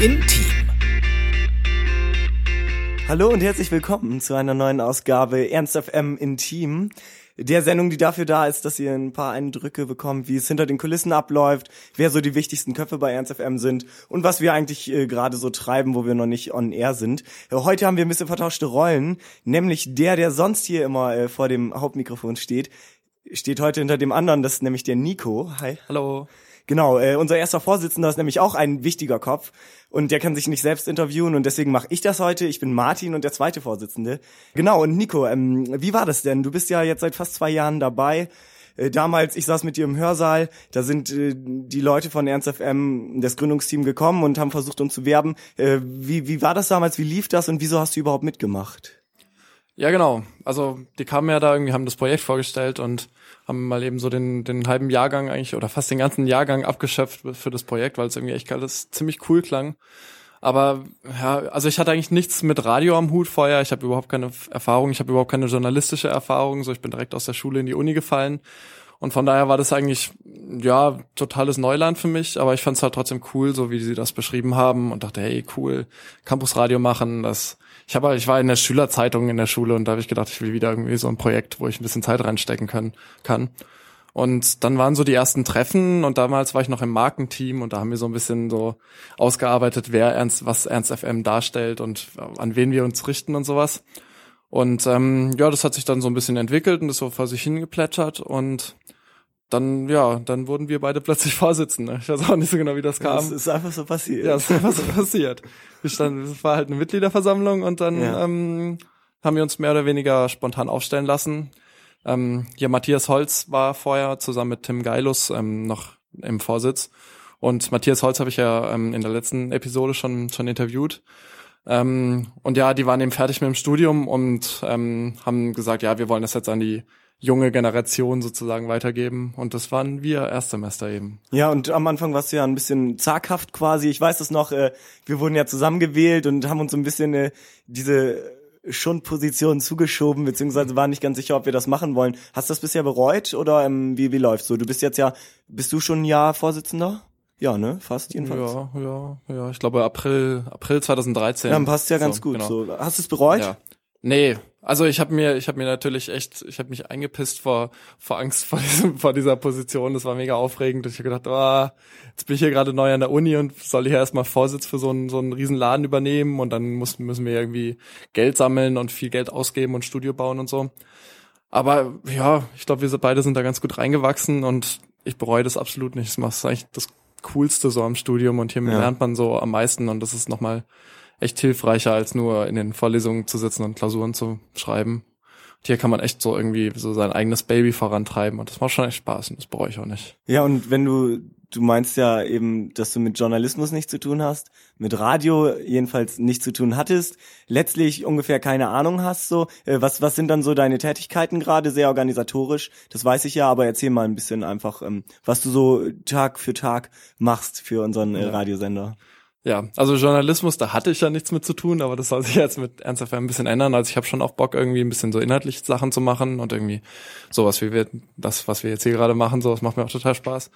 Intim. Hallo und herzlich willkommen zu einer neuen Ausgabe Ernst FM Intim. Der Sendung, die dafür da ist, dass ihr ein paar Eindrücke bekommt, wie es hinter den Kulissen abläuft, wer so die wichtigsten Köpfe bei Ernst FM sind und was wir eigentlich äh, gerade so treiben, wo wir noch nicht on air sind. Äh, heute haben wir ein bisschen vertauschte Rollen, nämlich der, der sonst hier immer äh, vor dem Hauptmikrofon steht, steht heute hinter dem anderen, das ist nämlich der Nico. Hi. Hallo. Genau, äh, unser erster Vorsitzender ist nämlich auch ein wichtiger Kopf und der kann sich nicht selbst interviewen und deswegen mache ich das heute. Ich bin Martin und der zweite Vorsitzende. Genau, und Nico, ähm, wie war das denn? Du bist ja jetzt seit fast zwei Jahren dabei. Äh, damals, ich saß mit dir im Hörsaal, da sind äh, die Leute von Ernst FM, das Gründungsteam gekommen und haben versucht, uns zu werben. Äh, wie, wie war das damals? Wie lief das und wieso hast du überhaupt mitgemacht? Ja, genau. Also die kamen ja da irgendwie, haben das Projekt vorgestellt und haben mal eben so den, den halben Jahrgang eigentlich oder fast den ganzen Jahrgang abgeschöpft für das Projekt, weil es irgendwie echt alles ziemlich cool klang. Aber ja, also ich hatte eigentlich nichts mit Radio am Hut vorher. Ich habe überhaupt keine Erfahrung, ich habe überhaupt keine journalistische Erfahrung. So, ich bin direkt aus der Schule in die Uni gefallen. Und von daher war das eigentlich, ja, totales Neuland für mich, aber ich fand es halt trotzdem cool, so wie sie das beschrieben haben und dachte, hey, cool, Campusradio machen, das ich habe, ich war in der Schülerzeitung in der Schule und da habe ich gedacht, ich will wieder irgendwie so ein Projekt, wo ich ein bisschen Zeit reinstecken können, kann. Und dann waren so die ersten Treffen und damals war ich noch im Markenteam und da haben wir so ein bisschen so ausgearbeitet, wer Ernst, was Ernst FM darstellt und an wen wir uns richten und sowas. Und ähm, ja, das hat sich dann so ein bisschen entwickelt und ist so vor sich hingeplätschert und dann, ja, dann wurden wir beide plötzlich Vorsitzende. Ich weiß auch nicht so genau, wie das kam. Das ist einfach so passiert. Ja, es ist einfach so passiert. Wir standen, es war halt eine Mitgliederversammlung und dann ja. ähm, haben wir uns mehr oder weniger spontan aufstellen lassen. Ähm, hier Matthias Holz war vorher zusammen mit Tim Geilus ähm, noch im Vorsitz. Und Matthias Holz habe ich ja ähm, in der letzten Episode schon, schon interviewt. Ähm, und ja, die waren eben fertig mit dem Studium und ähm, haben gesagt, ja, wir wollen das jetzt an die junge Generation sozusagen weitergeben. Und das waren wir Erstsemester eben. Ja, und am Anfang warst du ja ein bisschen zaghaft quasi. Ich weiß es noch, äh, wir wurden ja zusammengewählt und haben uns so ein bisschen äh, diese Schundposition zugeschoben, beziehungsweise waren nicht ganz sicher, ob wir das machen wollen. Hast du das bisher bereut oder ähm, wie, wie läuft's so? Du bist jetzt ja, bist du schon ein Jahr Vorsitzender? Ja, ne? Fast jedenfalls. Ja, ja, ja. Ich glaube April, April 2013. Ja, dann passt ja ganz so, gut. Genau. So. Hast du es bereut? Ja. Nee, also ich habe mir, ich habe mir natürlich echt, ich habe mich eingepisst vor vor Angst vor diesem, vor dieser Position. Das war mega aufregend. Ich habe gedacht, oh, jetzt bin ich hier gerade neu an der Uni und soll hier erstmal Vorsitz für so einen so einen riesen Laden übernehmen und dann muss, müssen wir irgendwie Geld sammeln und viel Geld ausgeben und Studio bauen und so. Aber ja, ich glaube, wir beide sind da ganz gut reingewachsen und ich bereue das absolut nicht. Das ist eigentlich das Coolste so am Studium und hier ja. lernt man so am meisten und das ist nochmal echt hilfreicher, als nur in den Vorlesungen zu sitzen und Klausuren zu schreiben. Und hier kann man echt so irgendwie so sein eigenes Baby vorantreiben und das macht schon echt Spaß und das bereue ich auch nicht. Ja, und wenn du, du meinst ja eben, dass du mit Journalismus nichts zu tun hast, mit Radio jedenfalls nichts zu tun hattest, letztlich ungefähr keine Ahnung hast, so, äh, was, was sind dann so deine Tätigkeiten gerade, sehr organisatorisch, das weiß ich ja, aber erzähl mal ein bisschen einfach, ähm, was du so Tag für Tag machst für unseren äh, Radiosender. Ja, also Journalismus, da hatte ich ja nichts mit zu tun, aber das soll sich jetzt mit Ernst ein bisschen ändern. Also ich habe schon auch Bock, irgendwie ein bisschen so inhaltlich Sachen zu machen und irgendwie sowas wie wir, das, was wir jetzt hier gerade machen, sowas macht mir auch total Spaß.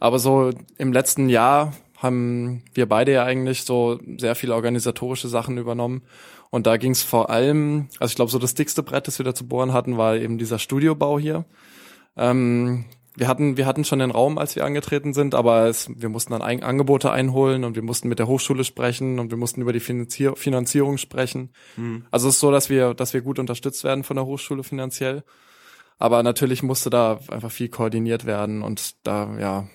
Aber so im letzten Jahr haben wir beide ja eigentlich so sehr viele organisatorische Sachen übernommen. Und da ging es vor allem, also ich glaube, so das dickste Brett, das wir da zu bohren hatten, war eben dieser Studiobau hier. Ähm, wir hatten, wir hatten schon den Raum, als wir angetreten sind, aber es, wir mussten dann ein, Angebote einholen und wir mussten mit der Hochschule sprechen und wir mussten über die Finanzier Finanzierung sprechen. Mhm. Also es ist so, dass wir, dass wir gut unterstützt werden von der Hochschule finanziell. Aber natürlich musste da einfach viel koordiniert werden und da, ja,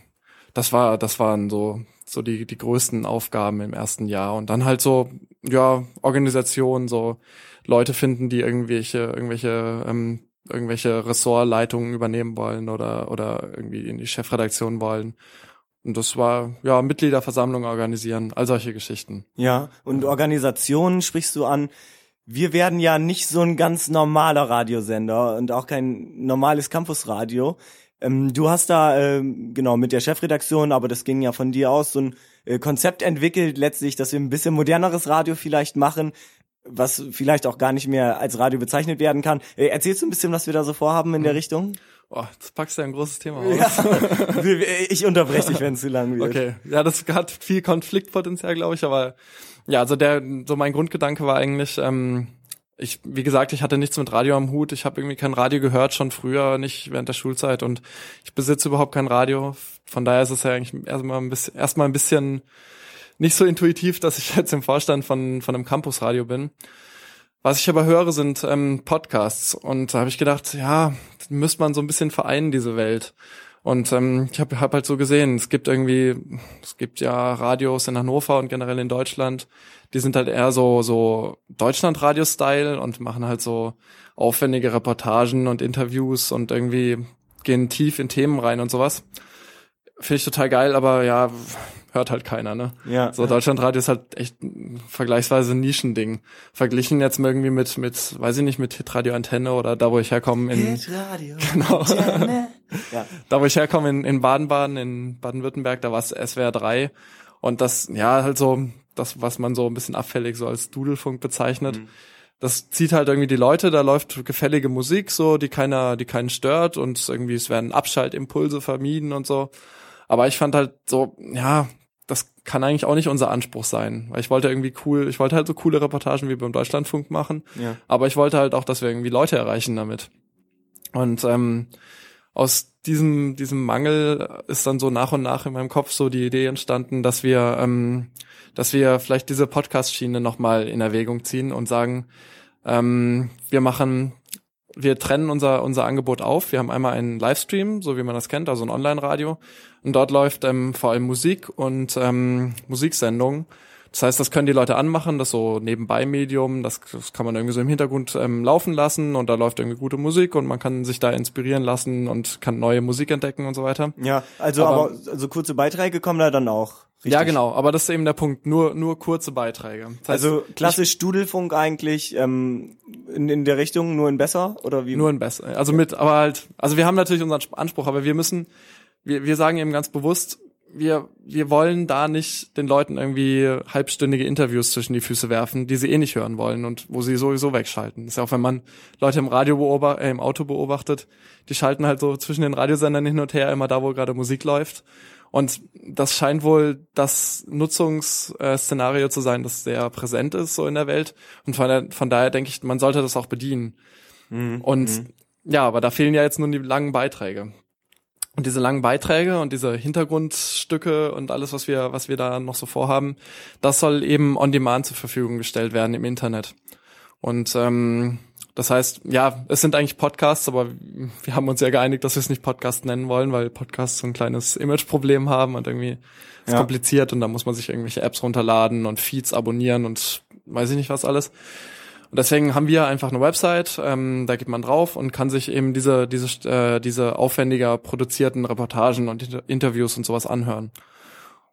das war, das waren so, so die, die größten Aufgaben im ersten Jahr und dann halt so, ja, Organisation, so Leute finden, die irgendwelche, irgendwelche ähm, irgendwelche Ressortleitungen übernehmen wollen oder, oder irgendwie in die Chefredaktion wollen. Und das war, ja, Mitgliederversammlung organisieren, all solche Geschichten. Ja, und Organisationen sprichst du an. Wir werden ja nicht so ein ganz normaler Radiosender und auch kein normales Campusradio. Ähm, du hast da, ähm, genau, mit der Chefredaktion, aber das ging ja von dir aus, so ein äh, Konzept entwickelt, letztlich, dass wir ein bisschen moderneres Radio vielleicht machen, was vielleicht auch gar nicht mehr als Radio bezeichnet werden kann. Äh, erzählst du ein bisschen, was wir da so vorhaben in der Mhm. Richtung? Boah, das packst du ja ein großes Thema aus. Ja. ich unterbreche dich, wenn es zu lang wird. Okay, ja, das hat viel Konfliktpotenzial, glaube ich, aber ja, also der, so mein Grundgedanke war eigentlich, ähm, ich, wie gesagt, ich hatte nichts mit Radio am Hut. Ich habe irgendwie kein Radio gehört, schon früher, nicht während der Schulzeit und ich besitze überhaupt kein Radio. Von daher ist es ja eigentlich erstmal ein bisschen, erstmal ein bisschen nicht so intuitiv, dass ich jetzt im Vorstand von, von einem Campusradio bin. Was ich aber höre, sind ähm, Podcasts. Und da habe ich gedacht, ja, müsste man so ein bisschen vereinen, diese Welt. Und ähm, ich habe hab halt so gesehen, es gibt irgendwie, es gibt ja Radios in Hannover und generell in Deutschland, die sind halt eher so so Deutschland-Radio-Style und machen halt so aufwendige Reportagen und Interviews und irgendwie gehen tief in Themen rein und sowas. Finde ich total geil, aber ja, hört halt keiner, ne? Ja. So Deutschlandradio ist halt echt ein vergleichsweise ein Nischending. Verglichen jetzt mal irgendwie mit, mit, weiß ich nicht, mit Hitradio Antenne oder da, wo ich herkomme in, Radio. genau, Ja. da, wo ich herkomme in, in Baden-Baden, in Baden-Württemberg, da war es SWR 3 und das, ja, halt so, das, was man so ein bisschen abfällig so als Dudelfunk bezeichnet. Das zieht halt irgendwie die Leute, da läuft gefällige Musik so, die keiner, die keinen stört und irgendwie es werden Abschaltimpulse vermieden und so. Aber ich fand halt so, ja, das kann eigentlich auch nicht unser Anspruch sein, weil ich wollte irgendwie cool, ich wollte halt so coole Reportagen wie beim Deutschlandfunk machen, Ja. aber ich wollte halt auch, dass wir irgendwie Leute erreichen damit. Und ähm, aus diesem diesem Mangel ist dann so nach und nach in meinem Kopf so die Idee entstanden, dass wir ähm, dass wir vielleicht diese Podcast-Schiene nochmal in Erwägung ziehen und sagen, ähm, wir machen wir trennen unser, unser Angebot auf. Wir haben einmal einen Livestream, so wie man das kennt, also ein Online-Radio. Und dort läuft ähm, vor allem Musik und ähm, Musiksendungen. Das heißt, das können die Leute anmachen, das so Nebenbei-Medium, das, das kann man irgendwie so im Hintergrund ähm, laufen lassen und da läuft irgendwie gute Musik und man kann sich da inspirieren lassen und kann neue Musik entdecken und so weiter. Ja, also aber, Aber- also kurze Beiträge kommen da dann auch. Richtig. Ja, genau, aber das ist eben der Punkt, nur, nur kurze Beiträge. Das heißt, Also klassisch Dudelfunk eigentlich ähm, in, in der Richtung, nur in besser oder wie? Nur ein besser. Also mit, aber halt, also wir haben natürlich unseren Anspruch, aber wir müssen, wir, wir sagen eben ganz bewusst, wir, wir wollen da nicht den Leuten irgendwie halbstündige Interviews zwischen die Füße werfen, die sie eh nicht hören wollen und wo sie sowieso wegschalten. Das ist ja auch, wenn man Leute im Radio beobachtet, äh, im Auto beobachtet, die schalten halt so zwischen den Radiosendern hin und her, immer da, wo gerade Musik läuft. Und das scheint wohl das Nutzungsszenario zu sein, das sehr präsent ist so in der Welt. Und von, der, von daher denke ich, man sollte das auch bedienen. Und ja, aber da fehlen ja jetzt nun die langen Beiträge. Und diese langen Beiträge und diese Hintergrundstücke und alles, was wir, was wir da noch so vorhaben, das soll eben on demand zur Verfügung gestellt werden im Internet. Und ähm, das heißt, ja, es sind eigentlich Podcasts, aber wir haben uns ja geeinigt, dass wir es nicht Podcast nennen wollen, weil Podcasts so ein kleines Imageproblem haben und irgendwie ist Ja. kompliziert und da muss man sich irgendwelche Apps runterladen und Feeds abonnieren und weiß ich nicht was alles. Und deswegen haben wir einfach eine Website, ähm, da geht man drauf und kann sich eben diese, diese, äh, diese aufwendiger produzierten Reportagen und Inter Interviews und sowas anhören.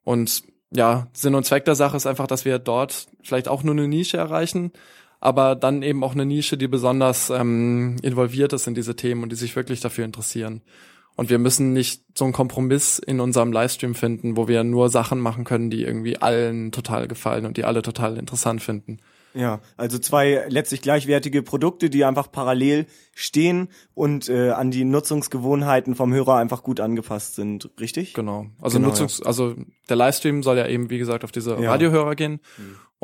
Und ja, Sinn und Zweck der Sache ist einfach, dass wir dort vielleicht auch nur eine Nische erreichen, aber dann eben auch eine Nische, die besonders ähm, involviert ist in diese Themen und die sich wirklich dafür interessieren. Und wir müssen nicht so einen Kompromiss in unserem Livestream finden, wo wir nur Sachen machen können, die irgendwie allen total gefallen und die alle total interessant finden. Ja, also zwei letztlich gleichwertige Produkte, die einfach parallel stehen und äh, an die Nutzungsgewohnheiten vom Hörer einfach gut angepasst sind, richtig? Genau. Also Genau, Nutzungs, also der Livestream soll ja eben, wie gesagt, auf diese Ja. Radiohörer gehen.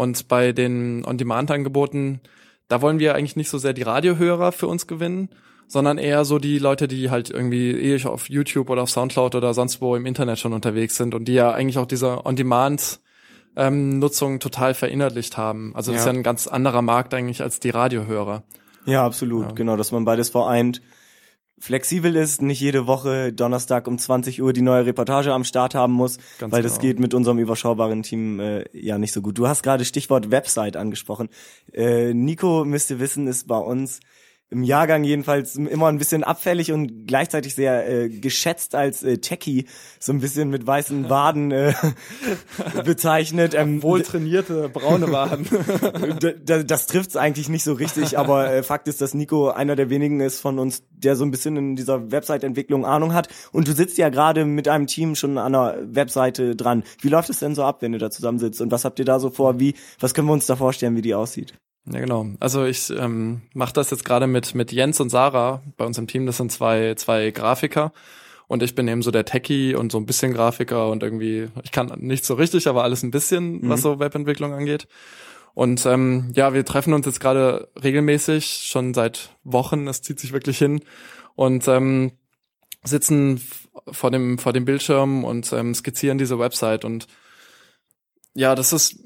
Und bei den On-Demand-Angeboten, da wollen wir eigentlich nicht so sehr die Radiohörer für uns gewinnen, sondern eher so die Leute, die halt irgendwie eh auf YouTube oder auf Soundcloud oder sonst wo im Internet schon unterwegs sind und die ja eigentlich auch diese On-Demand ähm, Nutzung total verinnerlicht haben. Also das Ja. ist ja ein ganz anderer Markt eigentlich als die Radiohörer. Ja, absolut, genau, dass man beides vereint. Flexibel ist, nicht jede Woche Donnerstag um 20 Uhr die neue Reportage am Start haben muss, Ganz weil das genau. geht mit unserem überschaubaren Team äh, ja nicht so gut. Du hast gerade Stichwort Website angesprochen. Äh, Nico, müsst ihr wissen, ist bei uns im Jahrgang jedenfalls immer ein bisschen abfällig und gleichzeitig sehr äh, geschätzt als äh, Techie, so ein bisschen mit weißen Waden äh, bezeichnet. Ähm, Wohltrainierte braune Waden. D- d- das trifft's eigentlich nicht so richtig, aber äh, Fakt ist, dass Nico einer der wenigen ist von uns, der so ein bisschen in dieser Website-Entwicklung Ahnung hat. Und du sitzt ja gerade mit einem Team schon an der Webseite dran. Wie läuft es denn so ab, wenn ihr da zusammensitzt? Und was habt ihr da so vor? Wie, was können wir uns da vorstellen, wie die aussieht? Ja, genau. Also ich ähm, mache das jetzt gerade mit mit Jens und Sarah bei uns im Team. Das sind zwei zwei Grafiker und ich bin eben so der Techie und so ein bisschen Grafiker und irgendwie ich kann nicht so richtig, aber alles ein bisschen, mhm. was so Webentwicklung angeht. Und ähm, ja, wir treffen uns jetzt gerade regelmäßig schon seit Wochen. Es zieht sich wirklich hin und ähm, sitzen vor dem vor dem Bildschirm und ähm, skizzieren diese Website und ja, das ist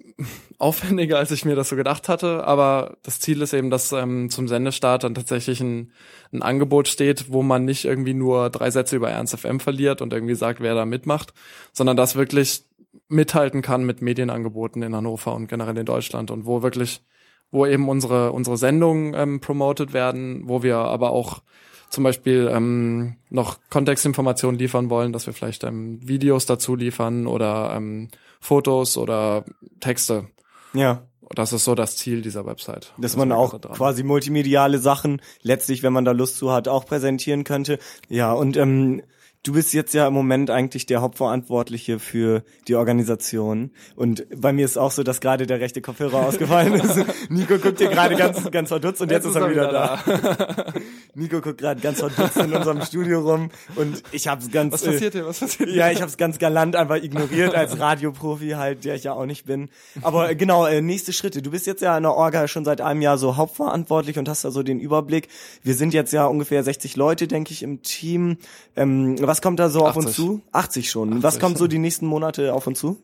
aufwendiger, als ich mir das so gedacht hatte, aber das Ziel ist eben, dass ähm, zum Sendestart dann tatsächlich ein, ein Angebot steht, wo man nicht irgendwie nur drei Sätze über Ernst FM verliert und irgendwie sagt, wer da mitmacht, sondern das wirklich mithalten kann mit Medienangeboten in Hannover und generell in Deutschland und wo wirklich, wo eben unsere unsere Sendungen ähm, promoted werden, wo wir aber auch zum Beispiel ähm, noch Kontextinformationen liefern wollen, dass wir vielleicht ähm, Videos dazu liefern oder ähm, Fotos oder Texte. Ja. Das ist so das Ziel dieser Website. Dass das man auch quasi multimediale Sachen letztlich, wenn man da Lust zu hat, auch präsentieren könnte. Ja, und ähm, Du bist jetzt ja im Moment eigentlich der Hauptverantwortliche für die Organisation. Und bei mir ist auch so, dass gerade der rechte Kopfhörer ausgefallen ist. Nico guckt hier gerade ganz, ganz verdutzt und jetzt, jetzt ist er wieder, wieder da. da. Nico guckt gerade ganz verdutzt in unserem Studio rum und ich hab's ganz... Was passiert hier? Was passiert hier? Ja, ich hab's ganz galant einfach ignoriert als Radioprofi halt, der ich ja auch nicht bin. Aber äh, genau, äh, nächste Schritte. Du bist jetzt ja in der Orga schon seit einem Jahr so hauptverantwortlich und hast da so den Überblick. Wir sind jetzt ja ungefähr 60 Leute, denke ich, im Team. Ähm, was kommt da so 80. auf uns zu? 80 schon. 80, Was kommt so die nächsten Monate auf uns zu?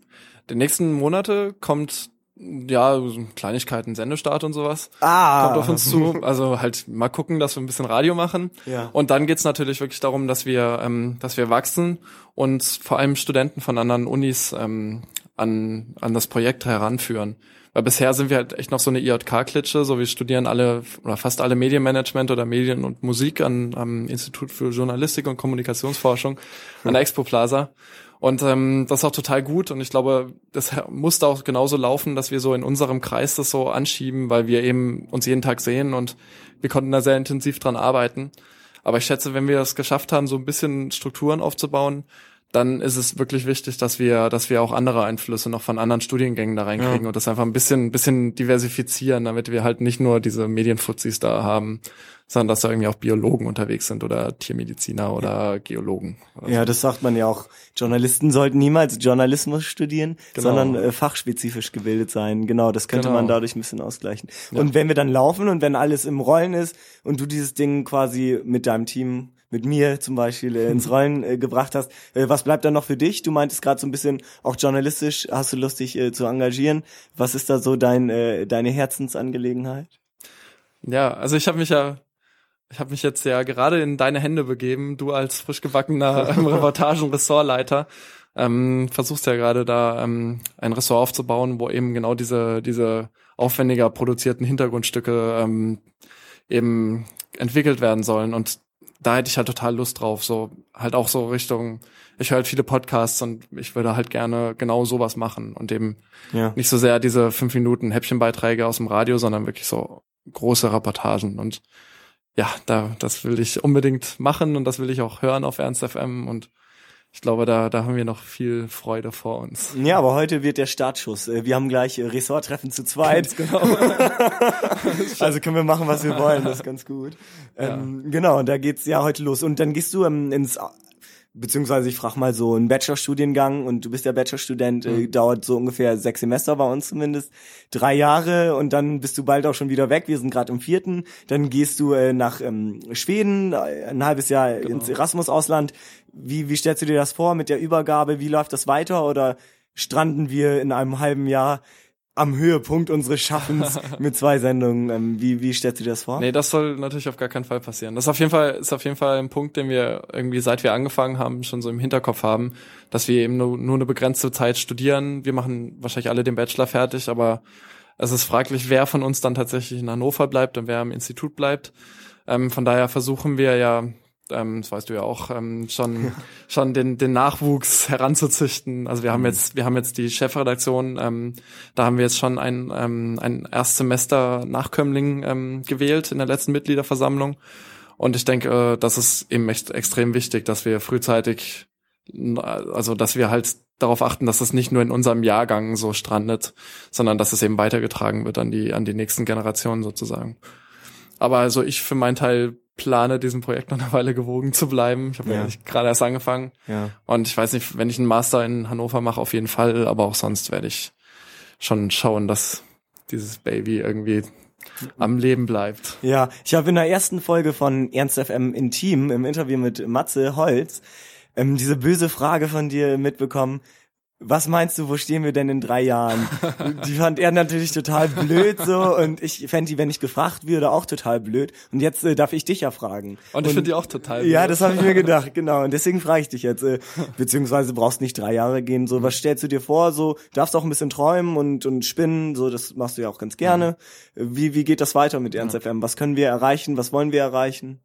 Die nächsten Monate kommt ja, Kleinigkeiten, Sendestart und sowas. Ah. Kommt auf uns zu. Also halt mal gucken, dass wir ein bisschen Radio machen. Ja. Und dann geht's natürlich wirklich darum, dass wir, ähm, dass wir wachsen und vor allem Studenten von anderen Unis ähm, an, an das Projekt heranführen. Weil bisher sind wir halt echt noch so eine IJK-Klitsche, so wir studieren alle oder fast alle Medienmanagement oder Medien und Musik an, am Institut für Journalistik und Kommunikationsforschung an der Expo Plaza. Und ähm, das ist auch total gut und ich glaube, das muss da auch genauso laufen, dass wir so in unserem Kreis das so anschieben, weil wir eben uns jeden Tag sehen und wir konnten da sehr intensiv dran arbeiten. Aber ich schätze, wenn wir es geschafft haben, so ein bisschen Strukturen aufzubauen, dann ist es wirklich wichtig, dass wir, dass wir auch andere Einflüsse noch von anderen Studiengängen da reinkriegen ja. und das einfach ein bisschen, ein bisschen diversifizieren, damit wir halt nicht nur diese Medienfuzis da haben, sondern dass da irgendwie auch Biologen unterwegs sind oder Tiermediziner oder Geologen. Oder ja, so. das sagt man ja auch. Journalisten sollten niemals Journalismus studieren, genau. sondern äh, fachspezifisch gebildet sein. Genau, das könnte genau. man dadurch ein bisschen ausgleichen. Ja. Und wenn wir dann laufen und wenn alles im Rollen ist und du dieses Ding quasi mit deinem Team mit mir zum Beispiel äh, ins Rollen äh, gebracht hast. Äh, was bleibt da noch für dich? Du meintest gerade so ein bisschen auch journalistisch, hast du Lust, dich äh, zu engagieren? Was ist da so dein, äh, deine Herzensangelegenheit? Ja, also ich habe mich ja ich habe mich jetzt ja gerade in deine Hände begeben, du als frisch gebackener ähm, Reportagen-Ressortleiter. Ähm, versuchst ja gerade da ähm, ein Ressort aufzubauen, wo eben genau diese, diese aufwendiger produzierten Hintergrundstücke ähm, eben entwickelt werden sollen. Und da hätte ich halt total Lust drauf, so halt auch so Richtung, ich höre halt viele Podcasts und ich würde halt gerne genau sowas machen und eben ja. nicht so sehr diese fünf Minuten Häppchenbeiträge aus dem Radio, sondern wirklich so große Reportagen und ja, da, das will ich unbedingt machen und das will ich auch hören auf Ernst FM und ich glaube, da, da haben wir noch viel Freude vor uns. Ja, aber heute wird der Startschuss. Äh, wir haben gleich äh, Ressorttreffen zu zweit. Ganz genau. also können wir machen, was wir wollen. Das ist ganz gut. Ja. Ähm, genau, da geht's ja heute los. Und dann gehst du ähm, ins beziehungsweise ich frage mal so, ein Bachelorstudiengang und du bist ja Bachelorstudent, äh, mhm. äh, dauert so ungefähr sechs Semester bei uns zumindest, drei Jahre und dann bist du bald auch schon wieder weg. Wir sind gerade im vierten. Dann gehst du äh, nach ähm, Schweden, äh, ein halbes Jahr genau. ins Erasmus-Ausland. Wie, wie stellst du dir das vor mit der Übergabe? Wie läuft das weiter oder stranden wir in einem halben Jahr am Höhepunkt unseres Schaffens mit zwei Sendungen. Ähm, wie, wie stellst du dir das vor? Nee, das soll natürlich auf gar keinen Fall passieren. Das ist auf jeden Fall, ist auf jeden Fall ein Punkt, den wir irgendwie seit wir angefangen haben, schon so im Hinterkopf haben, dass wir eben nur, nur eine begrenzte Zeit studieren. Wir machen wahrscheinlich alle den Bachelor fertig, aber es ist fraglich, wer von uns dann tatsächlich in Hannover bleibt und wer im Institut bleibt. Ähm, von daher versuchen wir ja ähm, das weißt du ja auch, ähm, schon, schon den, den Nachwuchs heranzuzüchten. Also wir haben mhm. jetzt, wir haben jetzt die Chefredaktion, ähm, da haben wir jetzt schon ein, ähm, ein Erstsemester Nachkömmling ähm, gewählt in der letzten Mitgliederversammlung. Und ich denke, äh, das ist eben echt extrem wichtig, dass wir frühzeitig, also dass wir halt darauf achten, dass es nicht nur in unserem Jahrgang so strandet, sondern dass es eben weitergetragen wird an die, an die nächsten Generationen sozusagen. Aber also ich für meinen Teil plane, diesem Projekt noch eine Weile gewogen zu bleiben. Ich habe ja. gerade erst angefangen. Ja. Und ich weiß nicht, wenn ich einen Master in Hannover mache, auf jeden Fall, aber auch sonst werde ich schon schauen, dass dieses Baby irgendwie am Leben bleibt. Ja, ich habe in der ersten Folge von Ernst FM Intim im Interview mit Matze Holz ähm, diese böse Frage von dir mitbekommen. Was meinst du, wo stehen wir denn in drei Jahren? die fand er natürlich total blöd so und ich fände die, wenn ich gefragt würde, auch total blöd. Und jetzt äh, darf ich dich ja fragen. Und ich finde die auch total blöd. Ja, das habe ich mir gedacht, genau. Und deswegen frage ich dich jetzt, äh, beziehungsweise brauchst nicht drei Jahre gehen. So, was stellst du dir vor? So, darfst auch ein bisschen träumen und, und spinnen, so, das machst du ja auch ganz gerne. Mhm. Wie, wie geht das weiter mit Ernst ja. FM? Was können wir erreichen? Was wollen wir erreichen?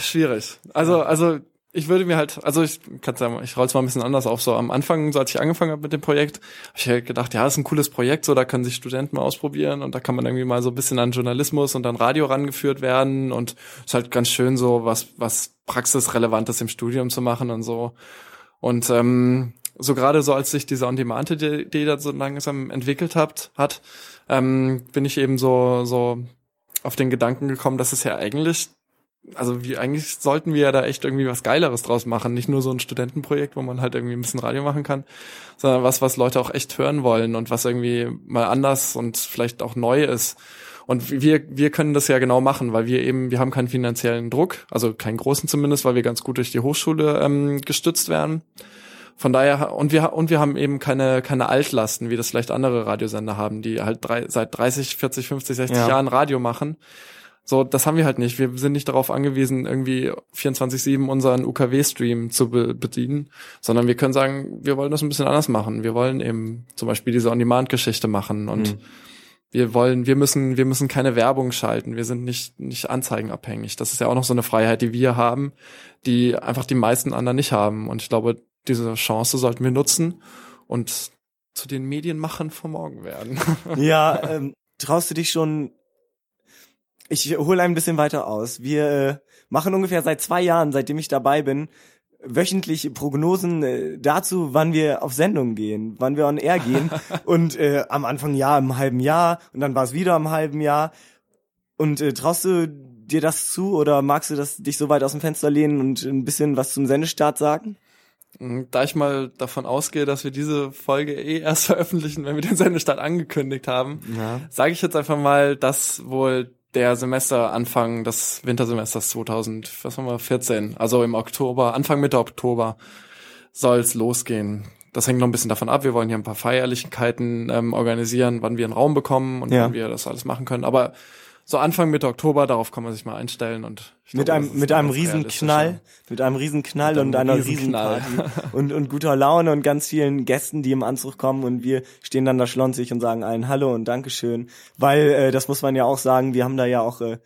Schwierig. Also, also ich würde mir halt, also ich kann sagen, ich roll's mal ein bisschen anders auf. So am Anfang, so als ich angefangen habe mit dem Projekt, habe ich halt gedacht, ja, ist ein cooles Projekt, so da können sich Studenten mal ausprobieren und da kann man irgendwie mal so ein bisschen an Journalismus und an Radio rangeführt werden und ist halt ganz schön so was was praxisrelevantes im Studium zu machen und so. Und ähm, so gerade so als sich diese On-Demand-Idee da so langsam entwickelt hat, hat ähm, bin ich eben so so auf den Gedanken gekommen, dass es ja eigentlich also wie eigentlich sollten wir ja da echt irgendwie was Geileres draus machen. Nicht nur so ein Studentenprojekt, wo man halt irgendwie ein bisschen Radio machen kann, sondern was, was Leute auch echt hören wollen und was irgendwie mal anders und vielleicht auch neu ist. Und wir, wir können das ja genau machen, weil wir eben, wir haben keinen finanziellen Druck, also keinen großen zumindest, weil wir ganz gut durch die Hochschule ähm, gestützt werden. Von daher, und wir, und wir haben eben keine, keine Altlasten, wie das vielleicht andere Radiosender haben, die halt drei, seit 30, 40, 50, 60 ja. Jahren Radio machen so, das haben wir halt nicht. Wir sind nicht darauf angewiesen, irgendwie 24-7 unseren UKW-Stream zu be bedienen, sondern wir können sagen, wir wollen das ein bisschen anders machen. Wir wollen eben zum Beispiel diese On-Demand-Geschichte machen und mhm. wir wollen, wir müssen, wir müssen keine Werbung schalten. Wir sind nicht, nicht anzeigenabhängig. Das ist ja auch noch so eine Freiheit, die wir haben, die einfach die meisten anderen nicht haben. Und ich glaube, diese Chance sollten wir nutzen und zu den Medienmachern von morgen werden. Ja, ähm, traust du dich schon ich hole ein bisschen weiter aus. Wir äh, machen ungefähr seit zwei Jahren, seitdem ich dabei bin, wöchentlich Prognosen äh, dazu, wann wir auf Sendung gehen, wann wir on air gehen. und äh, am Anfang ja im halben Jahr und dann war es wieder im halben Jahr. Und äh, traust du dir das zu oder magst du das dich so weit aus dem Fenster lehnen und ein bisschen was zum Sendestart sagen? Mm, da ich mal davon ausgehe, dass wir diese Folge eh erst veröffentlichen, wenn wir den Sendestart angekündigt haben, ja. sage ich jetzt einfach mal, dass wohl der Semesteranfang des Wintersemesters 2000, was haben wir, 14, also im Oktober, Anfang Mitte Oktober soll's losgehen. Das hängt noch ein bisschen davon ab. Wir wollen hier ein paar Feierlichkeiten ähm, organisieren, wann wir einen Raum bekommen und ja. wann wir das alles machen können. Aber so Anfang Mitte Oktober, darauf kann man sich mal einstellen und mit glaube, einem mit einem Riesenknall, mit einem Riesenknall und einer Riesenparty und und guter Laune und ganz vielen Gästen, die im Anzug kommen und wir stehen dann da schlonzig und sagen allen Hallo und Dankeschön, weil äh, das muss man ja auch sagen, wir haben da ja auch äh,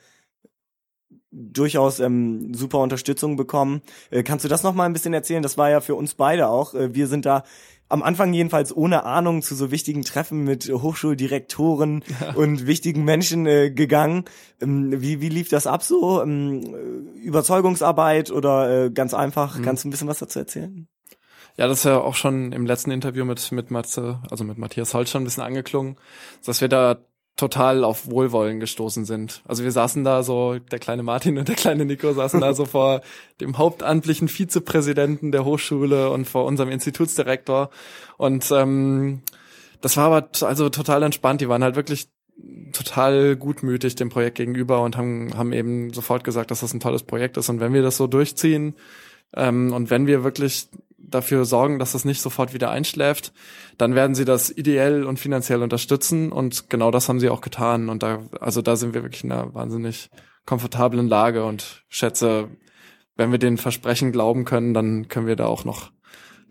durchaus ähm, super Unterstützung bekommen. Äh, kannst du das noch mal ein bisschen erzählen? Das war ja für uns beide auch. Äh, wir sind da am Anfang jedenfalls ohne Ahnung zu so wichtigen Treffen mit Hochschuldirektoren ja. und wichtigen Menschen äh, gegangen. Ähm, wie, wie lief das ab so? Ähm, Überzeugungsarbeit oder äh, ganz einfach? Mhm. Kannst du ein bisschen was dazu erzählen? Ja, das ist ja auch schon im letzten Interview mit, mit Matze, also mit Matthias Holz schon ein bisschen angeklungen, dass wir da total auf Wohlwollen gestoßen sind. Also wir saßen da so, der kleine Martin und der kleine Nico saßen da so vor dem hauptamtlichen Vizepräsidenten der Hochschule und vor unserem Institutsdirektor. Und ähm, das war aber also total entspannt. Die waren halt wirklich total gutmütig dem Projekt gegenüber und haben, haben eben sofort gesagt, dass das ein tolles Projekt ist. Und wenn wir das so durchziehen ähm, und wenn wir wirklich dafür sorgen, dass das nicht sofort wieder einschläft, dann werden sie das ideell und finanziell unterstützen und genau das haben sie auch getan und da also da sind wir wirklich in einer wahnsinnig komfortablen Lage und schätze, wenn wir den Versprechen glauben können, dann können wir da auch noch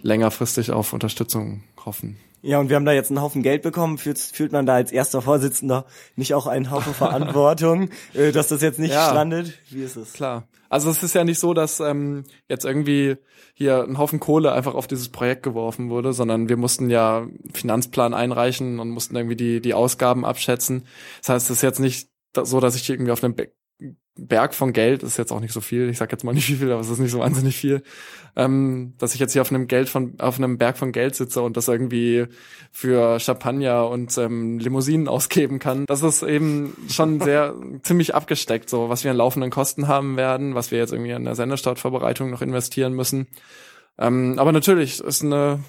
längerfristig auf Unterstützung hoffen. Ja, und wir haben da jetzt einen Haufen Geld bekommen. Fühlt, fühlt man da als erster Vorsitzender nicht auch einen Haufen Verantwortung, äh, dass das jetzt nicht ja, strandet? Wie ist es? Klar. Also es ist ja nicht so, dass ähm, jetzt irgendwie hier ein Haufen Kohle einfach auf dieses Projekt geworfen wurde, sondern wir mussten ja Finanzplan einreichen und mussten irgendwie die, die Ausgaben abschätzen. Das heißt, es ist jetzt nicht so, dass ich irgendwie auf einem Berg von Geld ist jetzt auch nicht so viel. Ich sag jetzt mal nicht wie viel, aber es ist nicht so wahnsinnig viel. Ähm, dass ich jetzt hier auf einem Geld von, auf einem Berg von Geld sitze und das irgendwie für Champagner und ähm, Limousinen ausgeben kann. Das ist eben schon sehr ziemlich abgesteckt, so was wir an laufenden Kosten haben werden, was wir jetzt irgendwie an der Sendestartvorbereitung noch investieren müssen. Ähm, aber natürlich ist eine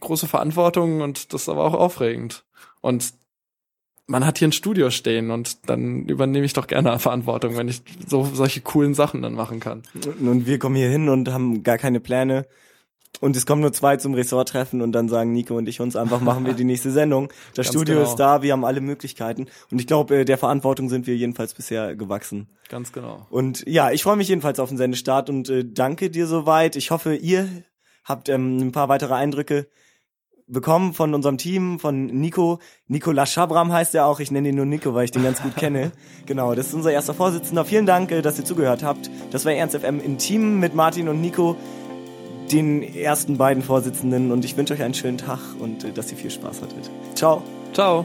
große Verantwortung und das ist aber auch aufregend. Und man hat hier ein Studio stehen und dann übernehme ich doch gerne Verantwortung, wenn ich so solche coolen Sachen dann machen kann. Und wir kommen hier hin und haben gar keine Pläne. Und es kommen nur zwei zum Ressorttreffen und dann sagen Nico und ich uns einfach, machen wir die nächste Sendung. Das Studio genau. ist da, wir haben alle Möglichkeiten. Und ich glaube, äh, der Verantwortung sind wir jedenfalls bisher gewachsen. Ganz genau. Und ja, ich freue mich jedenfalls auf den Sendestart und äh, danke dir soweit. Ich hoffe, ihr habt ähm, ein paar weitere Eindrücke bekommen von unserem Team, von Nico. Nicolas Schabram heißt er auch. Ich nenne ihn nur Nico, weil ich den ganz gut kenne. Genau, das ist unser erster Vorsitzender. Vielen Dank, äh, dass ihr zugehört habt. Das war Ernst FM im Team mit Martin und Nico, den ersten beiden Vorsitzenden. Und ich wünsche euch einen schönen Tag und äh, dass ihr viel Spaß hattet. Ciao. Ciao.